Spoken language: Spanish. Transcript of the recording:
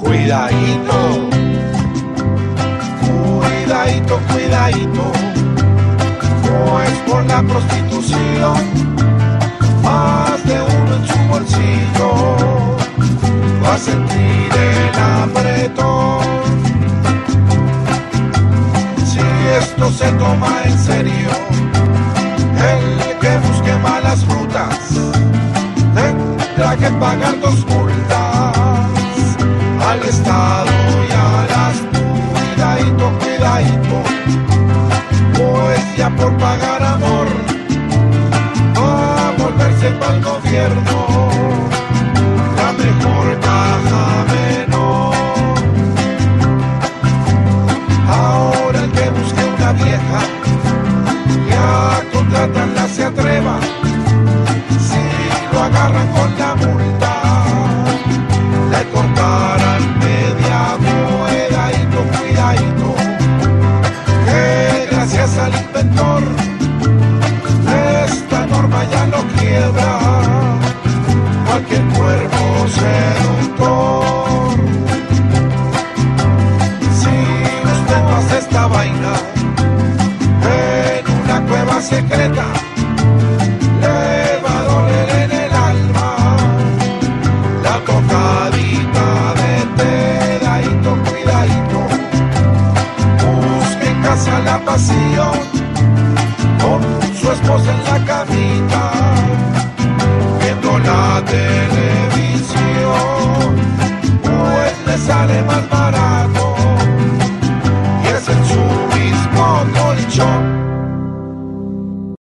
Cuidadito, cuidadito, cuidadito, no es por la prostitución, más de uno en su bolsillo. Va a sentir el apretón. Si esto se toma en serio, el que busque malas rutas tendrá que pagar dos multas al Estado y a las cuidadito, cuidadito, ya por pagar amor va a volverse para el gobierno. La mejor caja menor. Ahora el que busque una vieja y a contratarla se atreva, si lo agarran con la multa seductor. Si usted no hace esta vaina en una cueva secreta, le va a doler en el alma la tocadita de pedadito, cuidadito. Busque en casa la pasión con su esposa en la camita, viendo la sale más barato. Y es en su mismo colchón.